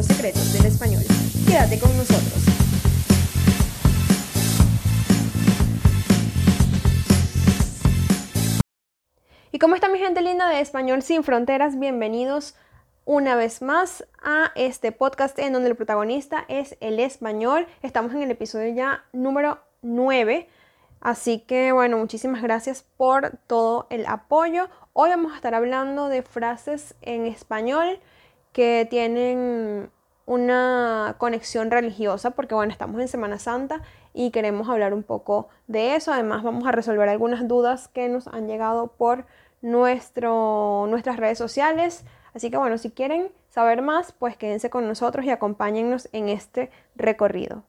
los secretos del español. Quédate con nosotros. ¿Y cómo está mi gente linda de Español sin Fronteras? Bienvenidos una vez más a este podcast en donde el protagonista es el español. Estamos en el episodio ya número 9. Así que bueno, muchísimas gracias por todo el apoyo. Hoy vamos a estar hablando de frases en español que tienen una conexión religiosa porque bueno, estamos en Semana Santa y queremos hablar un poco de eso. Además vamos a resolver algunas dudas que nos han llegado por nuestro, nuestras redes sociales. Así que bueno, si quieren saber más, pues quédense con nosotros y acompáñennos en este recorrido.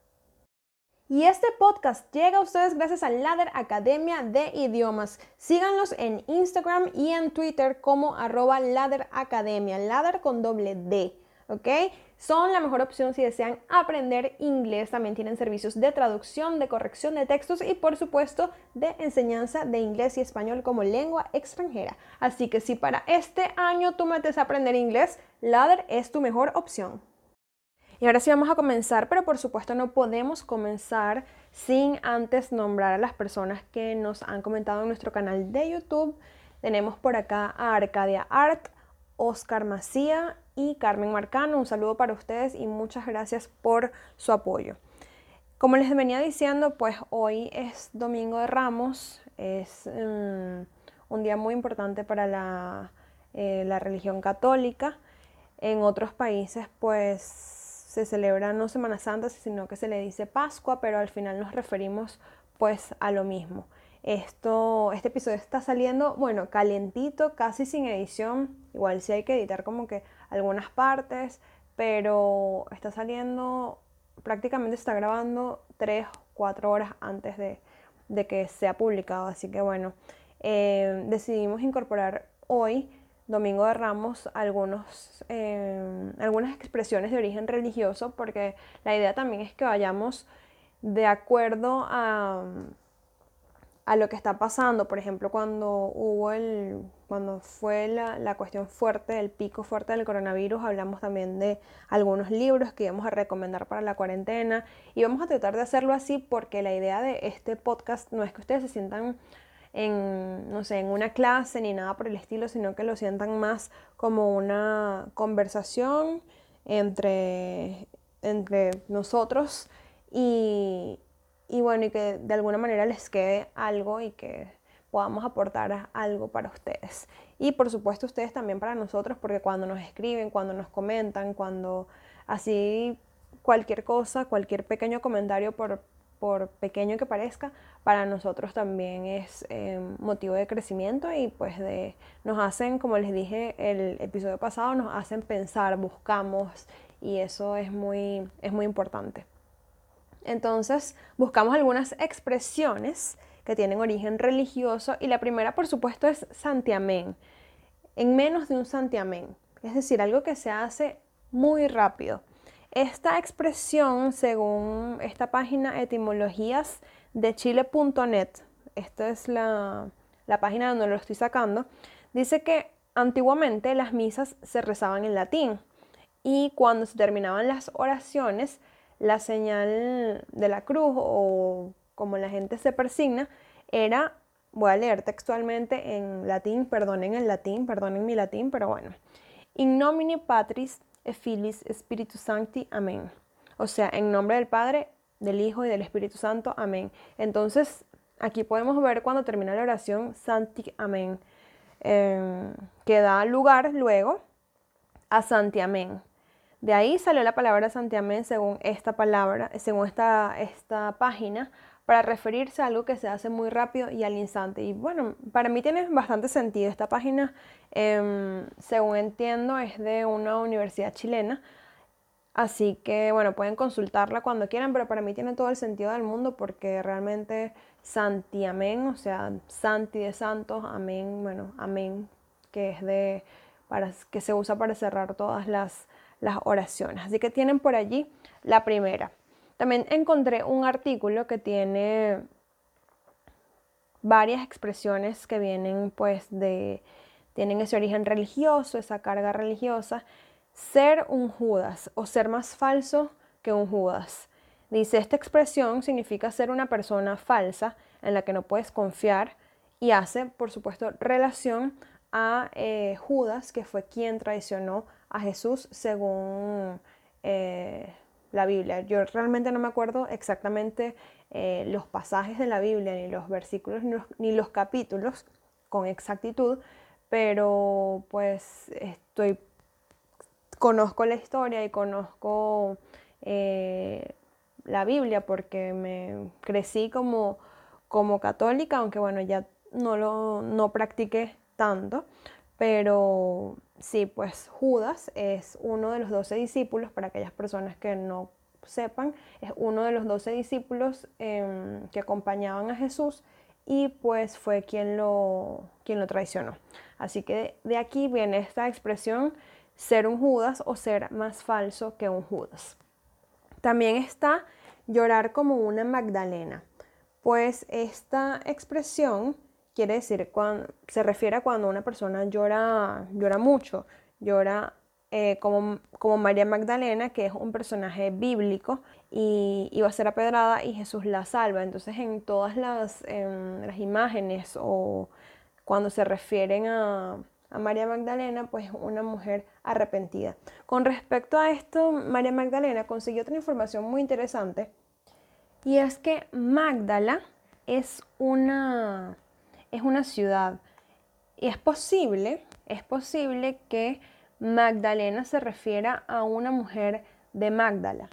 Y este podcast llega a ustedes gracias a Ladder Academia de Idiomas. Síganlos en Instagram y en Twitter como arroba Ladder Academia, Ladder con doble D, ¿ok? Son la mejor opción si desean aprender inglés. También tienen servicios de traducción, de corrección de textos y por supuesto de enseñanza de inglés y español como lengua extranjera. Así que si para este año tú metes a aprender inglés, Ladder es tu mejor opción. Y ahora sí vamos a comenzar, pero por supuesto no podemos comenzar sin antes nombrar a las personas que nos han comentado en nuestro canal de YouTube. Tenemos por acá a Arcadia Art, Oscar Macía y Carmen Marcano. Un saludo para ustedes y muchas gracias por su apoyo. Como les venía diciendo, pues hoy es Domingo de Ramos, es um, un día muy importante para la, eh, la religión católica. En otros países, pues se celebra no Semana Santa, sino que se le dice Pascua, pero al final nos referimos pues a lo mismo. Esto, este episodio está saliendo, bueno, calientito, casi sin edición. Igual sí hay que editar como que algunas partes, pero está saliendo, prácticamente está grabando 3, 4 horas antes de, que sea publicado. Así que bueno, eh, decidimos incorporar hoy Domingo de Ramos algunos, eh, algunas expresiones de origen religioso, porque la idea también es que vayamos de acuerdo a, a lo que está pasando. Por ejemplo, cuando hubo el, cuando fue la, la, cuestión fuerte, el pico fuerte del coronavirus, hablamos también de algunos libros que íbamos a recomendar para la cuarentena y vamos a tratar de hacerlo así porque la idea de este podcast no es que ustedes se sientan en, no sé, en una clase ni nada por el estilo, sino que lo sientan más como una conversación entre, entre nosotros y, y bueno, y que de alguna manera les quede algo y que podamos aportar algo para ustedes. Y por supuesto ustedes también para nosotros, porque cuando nos escriben, cuando nos comentan, cuando así cualquier cosa, cualquier pequeño comentario por, por pequeño que parezca, para nosotros también es eh, motivo de crecimiento y pues de, nos hacen, como les dije el episodio pasado, nos hacen pensar, buscamos y eso es muy, es muy importante. Entonces buscamos algunas expresiones que tienen origen religioso y la primera por supuesto es santiamén, en menos de un santiamén, es decir, algo que se hace muy rápido. Esta expresión, según esta página etimologías de chile.net, esta es la, la página donde lo estoy sacando, dice que antiguamente las misas se rezaban en latín y cuando se terminaban las oraciones, la señal de la cruz o como la gente se persigna era, voy a leer textualmente en latín, perdonen el latín, perdonen mi latín, pero bueno, in nomine patris Filis Spiritus Sancti, amén. O sea, en nombre del Padre, del Hijo y del Espíritu Santo, amén. Entonces, aquí podemos ver cuando termina la oración Santi, amén, em, que da lugar luego a Santi, amén. De ahí salió la palabra Santi, amén según esta palabra, según esta, esta página, para referirse a algo que se hace muy rápido y al instante. Y bueno, para mí tiene bastante sentido. Esta página, em, según entiendo, es de una universidad chilena. Así que bueno, pueden consultarla cuando quieran, pero para mí tiene todo el sentido del mundo porque realmente Santi Amén, o sea, Santi de Santos, Amén, bueno, Amén, que es de, para, que se usa para cerrar todas las, las oraciones. Así que tienen por allí la primera. También encontré un artículo que tiene varias expresiones que vienen pues de, tienen ese origen religioso, esa carga religiosa. ser un Judas o ser más falso que un Judas. Dice, esta expresión significa ser una persona falsa en la que no puedes confiar y hace, por supuesto, relación a eh, Judas, que fue quien traicionó a Jesús según eh, la Biblia. Yo realmente no me acuerdo exactamente eh, los pasajes de la Biblia, ni los versículos, ni los, capítulos con exactitud, pero pues estoy, conozco la historia y conozco eh, la Biblia porque me crecí como, como católica, aunque bueno, ya no lo no practiqué tanto, pero Sí, pues Judas es uno de los doce discípulos, para aquellas personas que no sepan, es uno de los doce discípulos em, que acompañaban a Jesús y pues fue quien lo, quien lo traicionó. Así que de aquí viene esta expresión ser un Judas o ser más falso que un Judas. También está llorar como una Magdalena, pues esta expresión quiere decir, cuando, se refiere a cuando una persona llora, llora mucho, llora eh, como, como, María Magdalena, que es un personaje bíblico, y iba a ser apedrada y Jesús la salva. Entonces en todas las, las imágenes o cuando se refieren a, a María Magdalena, pues una mujer arrepentida. Con respecto a esto, María Magdalena consiguió otra información muy interesante, y es que Magdala es una es una ciudad. Y es posible, es posible que Magdalena se refiera a una mujer de Magdala.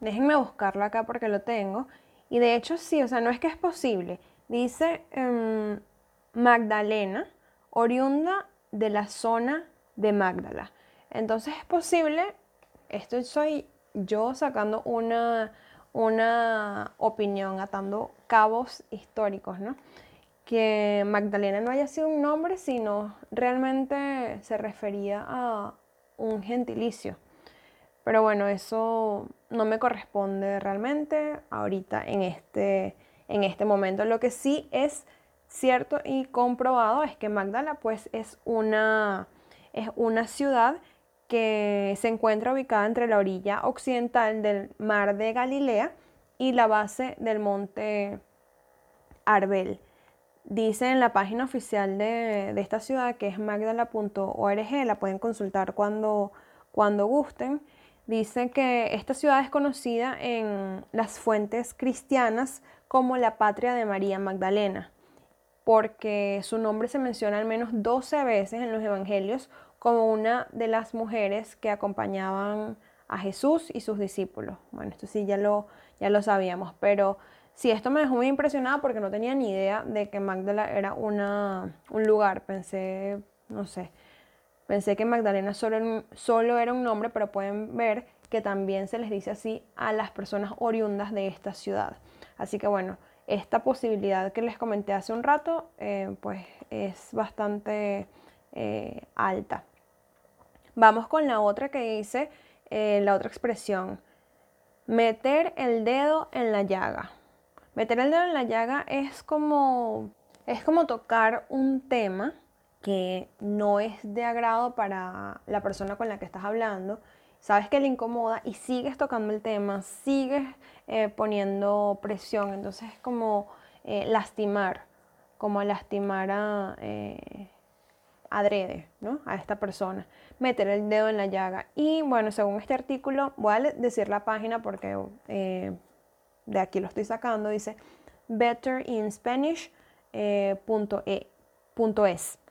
Déjenme buscarlo acá porque lo tengo. Y de hecho sí, o sea, no es que es posible. Dice em, Magdalena, oriunda de la zona de Magdala. Entonces es posible, esto soy yo sacando una, una opinión, atando cabos históricos, ¿no? Que Magdalena no haya sido un nombre, sino realmente se refería a un gentilicio. Pero bueno, eso no me corresponde realmente ahorita en este, en este momento. Lo que sí es cierto y comprobado es que Magdala pues es una, es una ciudad que se encuentra ubicada entre la orilla occidental del mar de Galilea y la base del monte Arbel. Dice en la página oficial de, esta ciudad, que es magdala.org, la pueden consultar cuando, cuando gusten. Dice que esta ciudad es conocida en las fuentes cristianas como la patria de María Magdalena, porque su nombre se menciona al menos 12 veces en los evangelios como una de las mujeres que acompañaban a Jesús y sus discípulos. Bueno, esto sí ya lo, ya lo sabíamos, pero Sí, esto me dejó muy impresionada porque no tenía ni idea de que Magdala era una, un lugar. Pensé, no sé, pensé que Magdalena solo, solo era un nombre, pero pueden ver que también se les dice así a las personas oriundas de esta ciudad. Así que bueno, esta posibilidad que les comenté hace un rato, eh, pues es bastante eh, alta. Vamos con la otra que dice, eh, la otra expresión, meter el dedo en la llaga. Meter el dedo en la llaga es como, es como tocar un tema que no es de agrado para la persona con la que estás hablando, sabes que le incomoda y sigues tocando el tema, sigues eh, poniendo presión, entonces es como eh, lastimar, como lastimar a eh, adrede, ¿no? A esta persona, meter el dedo en la llaga. Y bueno, según este artículo, voy a decir la página porque de aquí lo estoy sacando, dice betterinspanish.es. Eh, e,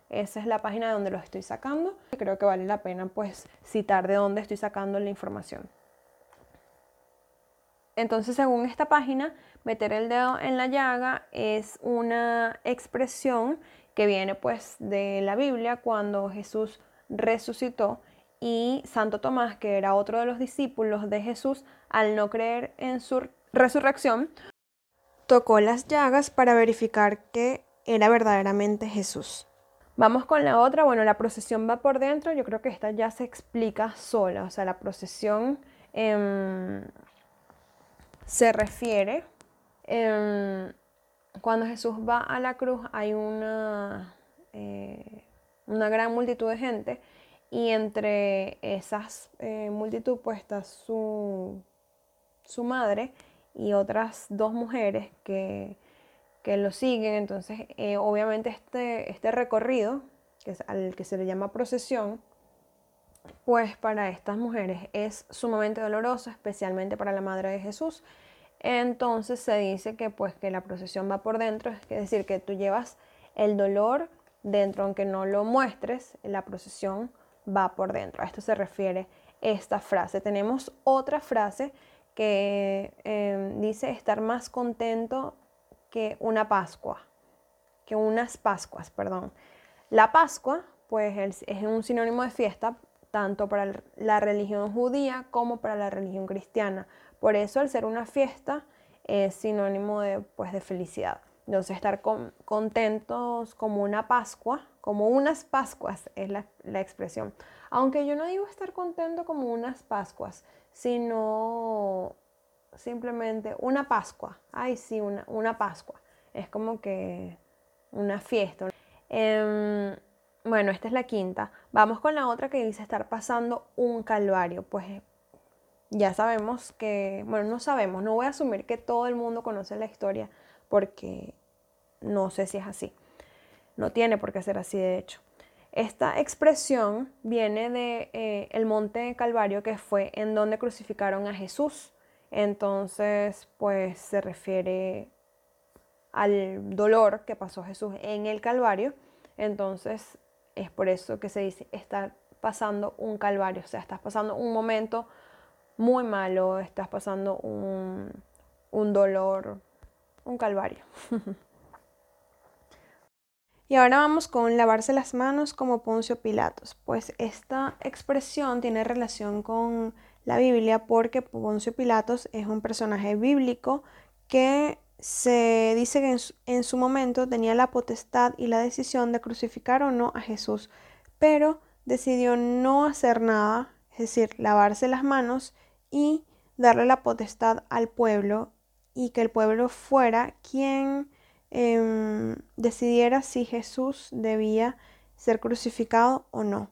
Esa es la página de donde lo estoy sacando. Creo que vale la pena pues citar de dónde estoy sacando la información. Entonces, según esta página, meter el dedo en la llaga es una expresión que viene pues de la Biblia cuando Jesús resucitó y Santo Tomás, que era otro de los discípulos de Jesús, al no creer en su resurrección, tocó las llagas para verificar que era verdaderamente Jesús. Vamos con la otra, bueno, la procesión va por dentro, yo creo que esta ya se explica sola, o sea, la procesión em, se refiere, em, cuando Jesús va a la cruz hay una, eh, una gran multitud de gente y entre esas eh, multitud pues está su, su madre y otras dos mujeres que, lo siguen. Entonces, eh, obviamente este, este recorrido, que es al que se le llama procesión, pues para estas mujeres es sumamente doloroso, especialmente para la Madre de Jesús. Entonces se dice que pues que la procesión va por dentro, es decir, que tú llevas el dolor dentro, aunque no lo muestres, la procesión va por dentro. A esto se refiere esta frase. Tenemos otra frase que em, dice estar más contento que una Pascua, que unas Pascuas, perdón. La Pascua, pues es un sinónimo de fiesta tanto para la religión judía como para la religión cristiana. Por eso, al ser una fiesta, es sinónimo de, pues, de felicidad. Entonces, estar contentos como una Pascua, como unas Pascuas es la, expresión. Aunque yo no digo estar contento como unas Pascuas, sino simplemente una Pascua. Ay, sí, una, una Pascua. Es como que una fiesta. Em, bueno, esta es la quinta. Vamos con la otra que dice estar pasando un calvario. Pues ya sabemos que, bueno, no sabemos, no voy a asumir que todo el mundo conoce la historia porque no sé si es así. No tiene por qué ser así, de hecho. Esta expresión viene de eh, monte Calvario que fue en donde crucificaron a Jesús. Entonces, pues se refiere al dolor que pasó Jesús en el Calvario. Entonces, es por eso que se dice estar pasando un calvario, o sea, estás pasando un momento muy malo, estás pasando un, dolor, un calvario. y ahora vamos con lavarse las manos como Poncio Pilatos, pues esta expresión tiene relación con la Biblia porque Poncio Pilatos es un personaje bíblico que se dice que en su, momento tenía la potestad y la decisión de crucificar o no a Jesús, pero decidió no hacer nada, es decir, lavarse las manos y darle la potestad al pueblo y que el pueblo fuera quien em, decidiera si Jesús debía ser crucificado o no.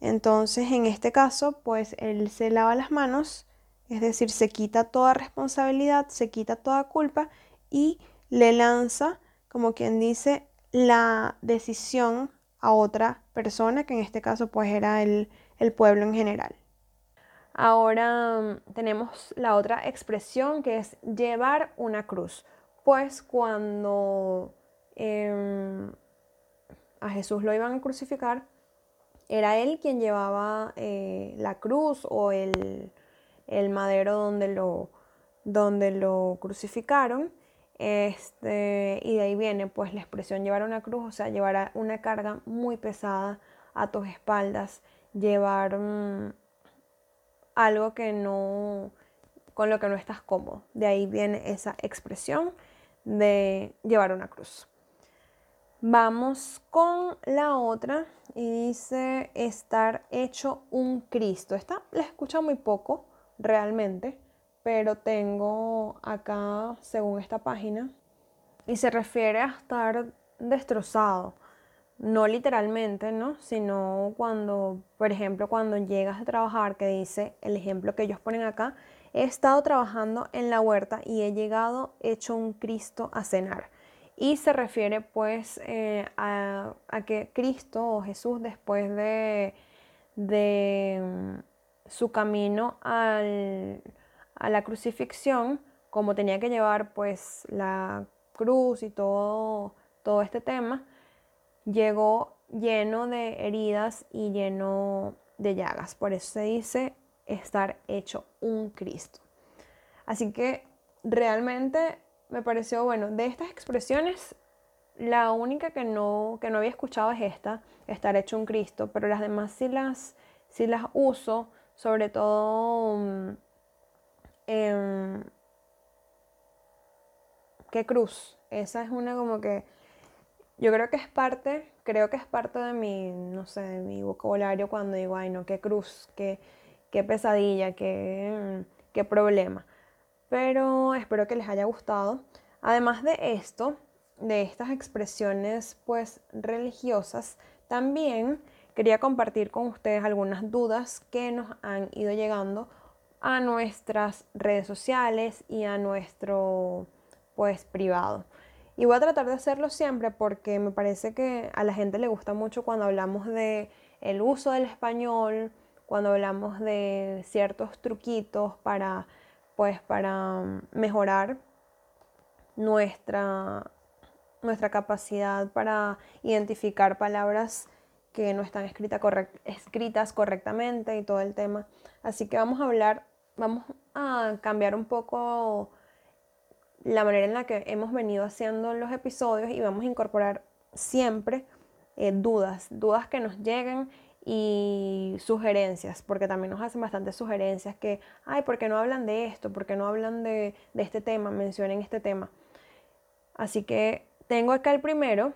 Entonces, en este caso, pues él se lava las manos, es decir, se quita toda responsabilidad, se quita toda culpa y le lanza, como quien dice, la decisión a otra persona, que en este caso pues era el, pueblo en general. Ahora mm, tenemos la otra expresión que es llevar una cruz. Pues cuando em, a Jesús lo iban a crucificar, era él quien llevaba eh, la cruz o el, madero donde lo, donde lo crucificaron. Este, y de ahí viene pues la expresión llevar una cruz, o sea, llevar una carga muy pesada a tus espaldas, llevar mm, algo que no, con lo que no estás cómodo. De ahí viene esa expresión de llevar una cruz. Vamos con la otra y dice estar hecho un Cristo. Esta la he escuchado muy poco realmente pero tengo acá, según esta página, y se refiere a estar destrozado. No literalmente, ¿no? Sino cuando, por ejemplo, cuando llegas a trabajar, que dice el ejemplo que ellos ponen acá, he estado trabajando en la huerta y he llegado hecho un Cristo a cenar. Y se refiere pues eh, a, que Cristo o Jesús después de, de mm, su camino a la crucifixión, como tenía que llevar pues la cruz y todo, todo este tema, llegó lleno de heridas y lleno de llagas. Por eso se dice estar hecho un Cristo. Así que realmente me pareció, bueno, de estas expresiones, la única que no, que no había escuchado es esta, estar hecho un Cristo, pero las demás sí las, sí las uso, sobre todo mm, Em, ¿Qué cruz? Esa es una como que yo creo que es parte, creo que es parte de mi, no sé, de mi vocabulario cuando digo, ay no, qué cruz, qué, qué pesadilla, qué, qué problema. Pero espero que les haya gustado. Además de esto, de estas expresiones pues religiosas, también quería compartir con ustedes algunas dudas que nos han ido llegando a nuestras redes sociales y a nuestro pues privado. Y voy a tratar de hacerlo siempre porque me parece que a la gente le gusta mucho cuando hablamos de el uso del español, cuando hablamos de ciertos truquitos para pues para mejorar nuestra nuestra capacidad para identificar palabras que no están escritas correctamente y todo el tema. Así que vamos a hablar, vamos a cambiar un poco la manera en la que hemos venido haciendo los episodios y vamos a incorporar siempre eh, dudas, dudas que nos lleguen y sugerencias, porque también nos hacen bastantes sugerencias que, ay, ¿por qué no hablan de esto? ¿Por qué no hablan de, este tema? Mencionen este tema. Así que tengo acá el primero,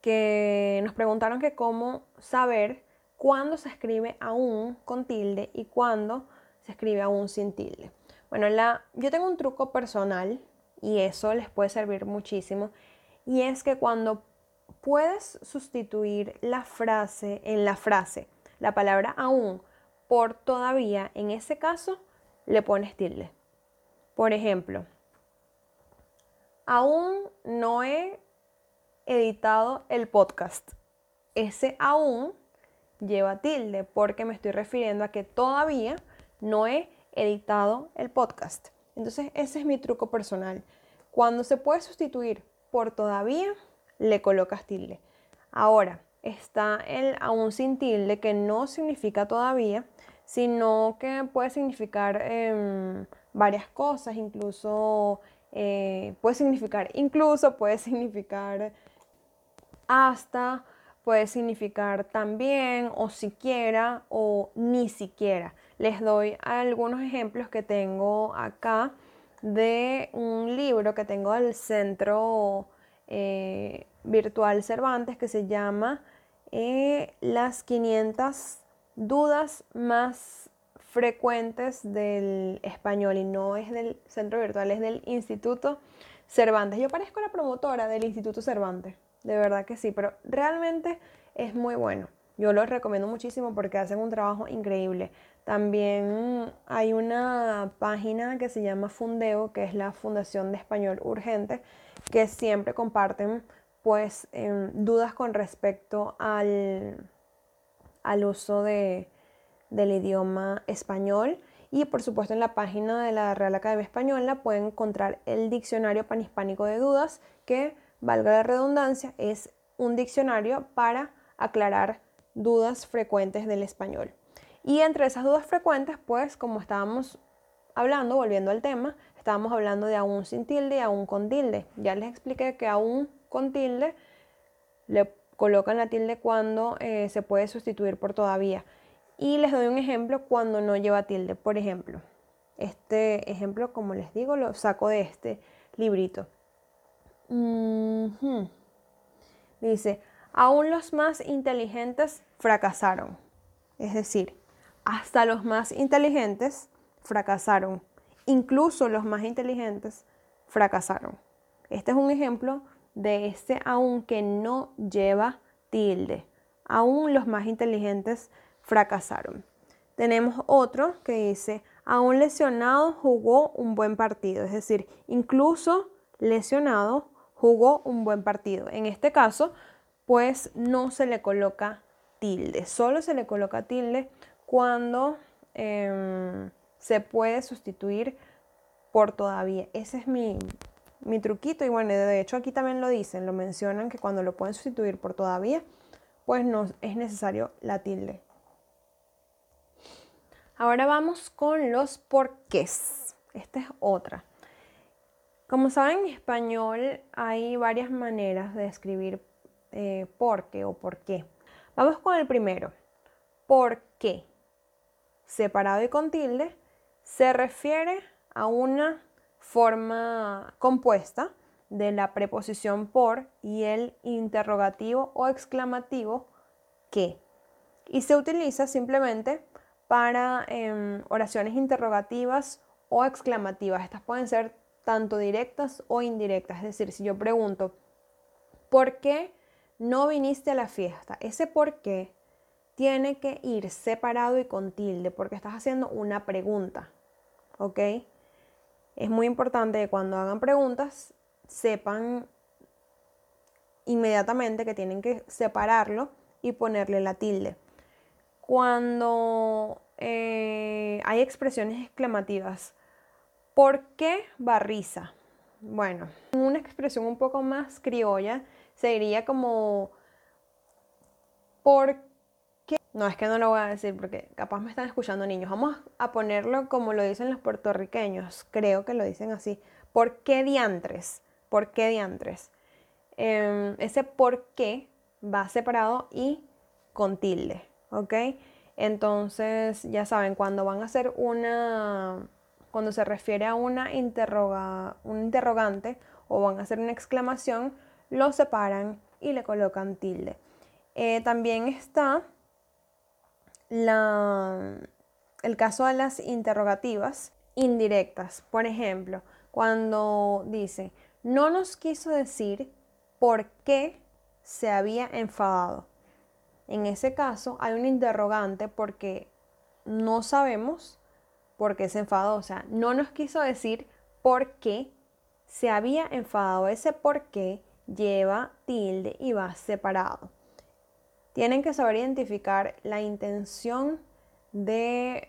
que nos preguntaron que cómo saber cuándo se escribe aún con tilde y cuándo se escribe aún sin tilde. Bueno, la, yo tengo un truco personal y eso les puede servir muchísimo y es que cuando puedes sustituir la frase en la frase, la palabra aún por todavía, en ese caso le pones tilde. Por ejemplo, aún no he editado el podcast. Ese aún lleva tilde porque me estoy refiriendo a que todavía no he editado el podcast. Entonces ese es mi truco personal. Cuando se puede sustituir por todavía, le colocas tilde. Ahora, está el aún sin tilde que no significa todavía, sino que puede significar em, varias cosas, incluso eh, puede significar incluso, puede significar hasta, puede significar también o siquiera o ni siquiera. Les doy algunos ejemplos que tengo acá de un libro que tengo del Centro eh, Virtual Cervantes que se llama eh, Las 500 dudas más frecuentes del español y no es del Centro Virtual, es del Instituto Cervantes. Yo parezco la promotora del Instituto Cervantes de verdad que sí, pero realmente es muy bueno. Yo lo recomiendo muchísimo porque hacen un trabajo increíble. También hay una página que se llama Fundeo, que es la Fundación de Español Urgente, que siempre comparten pues em, dudas con respecto al, al uso de, del idioma español. Y por supuesto en la página de la Real Academia Española pueden encontrar el diccionario panhispánico de dudas que valga la redundancia, es un diccionario para aclarar dudas frecuentes del español. Y entre esas dudas frecuentes, pues como estábamos hablando, volviendo al tema, estábamos hablando de aún sin tilde y aún con tilde. Ya les expliqué que aún con tilde le colocan la tilde cuando eh, se puede sustituir por todavía. Y les doy un ejemplo cuando no lleva tilde. Por ejemplo, este ejemplo, como les digo, lo saco de este librito. Dice, aún los más inteligentes fracasaron. Es decir, hasta los más inteligentes fracasaron. Incluso los más inteligentes fracasaron. Este es un ejemplo de este aún que no lleva tilde. Aún los más inteligentes fracasaron. Tenemos otro que dice, aún lesionado jugó un buen partido. Es decir, incluso lesionado jugó un buen partido. En este caso, pues no se le coloca tilde, solo se le coloca tilde cuando em, se puede sustituir por todavía. Ese es mi, truquito y bueno, de hecho aquí también lo dicen, lo mencionan que cuando lo pueden sustituir por todavía, pues no es necesario la tilde. Ahora vamos con los porqués. Esta es otra. Como saben, en español hay varias maneras de escribir eh, por qué o por qué. Vamos con el primero. ¿Por qué? Separado y con tilde, se refiere a una forma compuesta de la preposición por y el interrogativo o exclamativo que. Y se utiliza simplemente para em, oraciones interrogativas o exclamativas. Estas pueden ser tanto directas o indirectas. Es decir, si yo pregunto, ¿por qué no viniste a la fiesta? Ese por qué tiene que ir separado y con tilde porque estás haciendo una pregunta. ¿Ok? Es muy importante que cuando hagan preguntas sepan inmediatamente que tienen que separarlo y ponerle la tilde. Cuando eh, hay expresiones exclamativas, ¿por qué barriza? Bueno, una expresión un poco más criolla se diría como ¿por qué? No, es que no lo voy a decir porque capaz me están escuchando niños. Vamos a ponerlo como lo dicen los puertorriqueños, creo que lo dicen así. ¿Por qué diantres? ¿Por qué diantres? Em, ese por qué va separado y con tilde, ¿ok? Entonces, ya saben, cuando van a hacer una, cuando se refiere a una interroga, un interrogante o van a hacer una exclamación, lo separan y le colocan tilde. Eh, también está el caso de las interrogativas indirectas. Por ejemplo, cuando dice, no nos quiso decir por qué se había enfadado. En ese caso hay un interrogante porque no sabemos por qué se enfadó. O sea, no nos quiso decir por qué se había enfadado. Ese por qué lleva tilde y va separado. Tienen que saber identificar la intención de,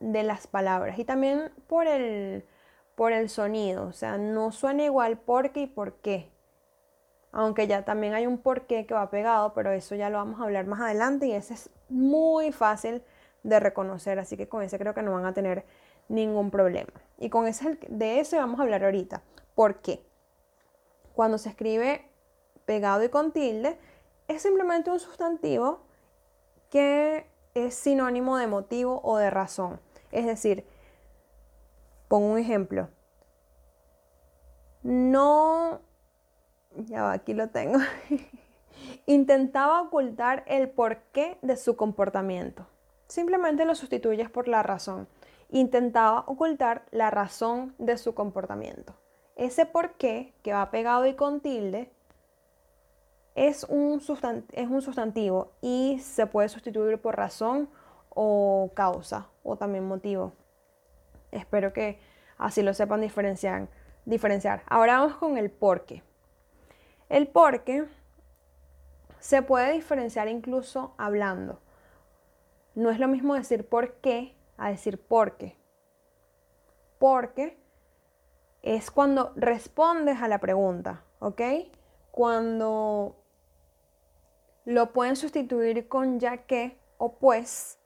de las palabras y también por el, por el sonido. O sea, no suena igual porque y por qué. Aunque ya también hay un porqué que va pegado, pero eso ya lo vamos a hablar más adelante y ese es muy fácil de reconocer, así que con ese creo que no van a tener ningún problema. Y con ese de ese vamos a hablar ahorita. ¿Por qué? Cuando se escribe pegado y con tilde, es simplemente un sustantivo que es sinónimo de motivo o de razón. Es decir, pongo un ejemplo. No, ya aquí lo tengo. Intentaba ocultar el porqué de su comportamiento. Simplemente lo sustituyes por la razón. Intentaba ocultar la razón de su comportamiento. Ese porqué que va pegado y con tilde es un, sustantivo y se puede sustituir por razón o causa o también motivo. Espero que así lo sepan diferenciar. diferenciar. Ahora vamos con el porqué. El porqué se puede diferenciar incluso hablando. No es lo mismo decir por qué a decir por qué. Porque es cuando respondes a la pregunta, ¿ok? Cuando lo pueden sustituir con ya que o pues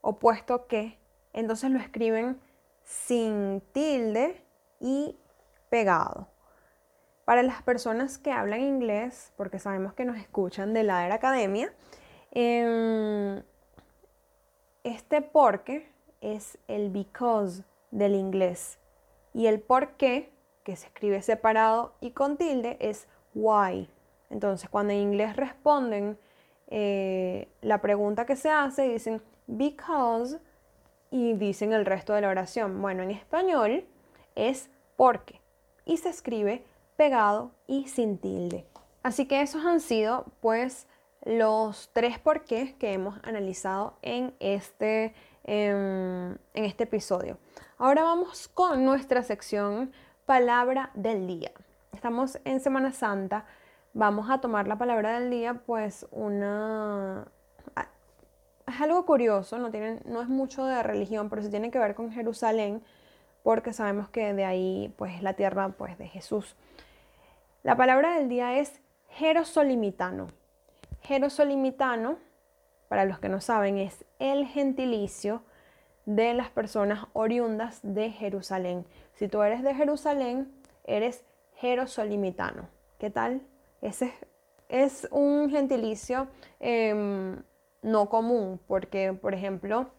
o puesto que. Entonces lo escriben sin tilde y pegado. Para las personas que hablan inglés, porque sabemos que nos escuchan de la era academia, em, este porque es el because del inglés. Y el por qué, que se escribe separado y con tilde, es why. Entonces, cuando en inglés responden eh, la pregunta que se hace, dicen because y dicen el resto de la oración. Bueno, en español es porque y se escribe pegado y sin tilde. Así que esos han sido pues los tres porqués que hemos analizado en este, em, en este episodio. Ahora vamos con nuestra sección palabra del día. Estamos en Semana Santa vamos a tomar la palabra del día, pues una... Es algo curioso, no, no es mucho de religión, pero sí tiene que ver con Jerusalén, porque sabemos que de ahí pues la tierra pues de Jesús. La palabra del día es Jerosolimitano. Jerosolimitano, para los que no saben, es el gentilicio de las personas oriundas de Jerusalén. Si tú eres de Jerusalén, eres jerosolimitano. ¿Qué tal? Ese es un gentilicio em, no común, porque, por ejemplo,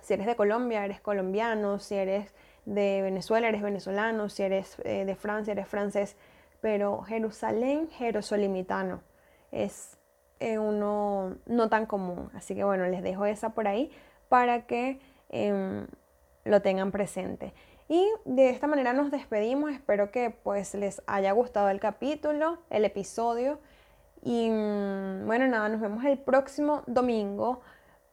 si eres de Colombia, eres colombiano, si eres de Venezuela, eres venezolano, si eres eh, de Francia, eres francés, pero Jerusalén, jerosolimitano, es uno no tan común. Así que bueno, les dejo esa por ahí para que em, lo tengan presente. Y de esta manera nos despedimos. Espero que pues les haya gustado el capítulo, el episodio. Y mm, bueno, nada, nos vemos el próximo domingo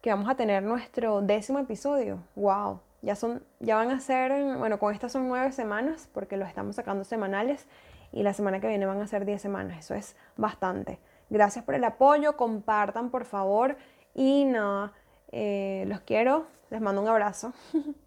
que vamos a tener nuestro décimo episodio. ¡Wow! Ya, son, ya van a ser, bueno, con estas son nueve semanas porque los estamos sacando semanales y la semana que viene van a ser diez semanas. Eso es bastante. Gracias por el apoyo, compartan por favor y nada, eh, los quiero, les mando un abrazo.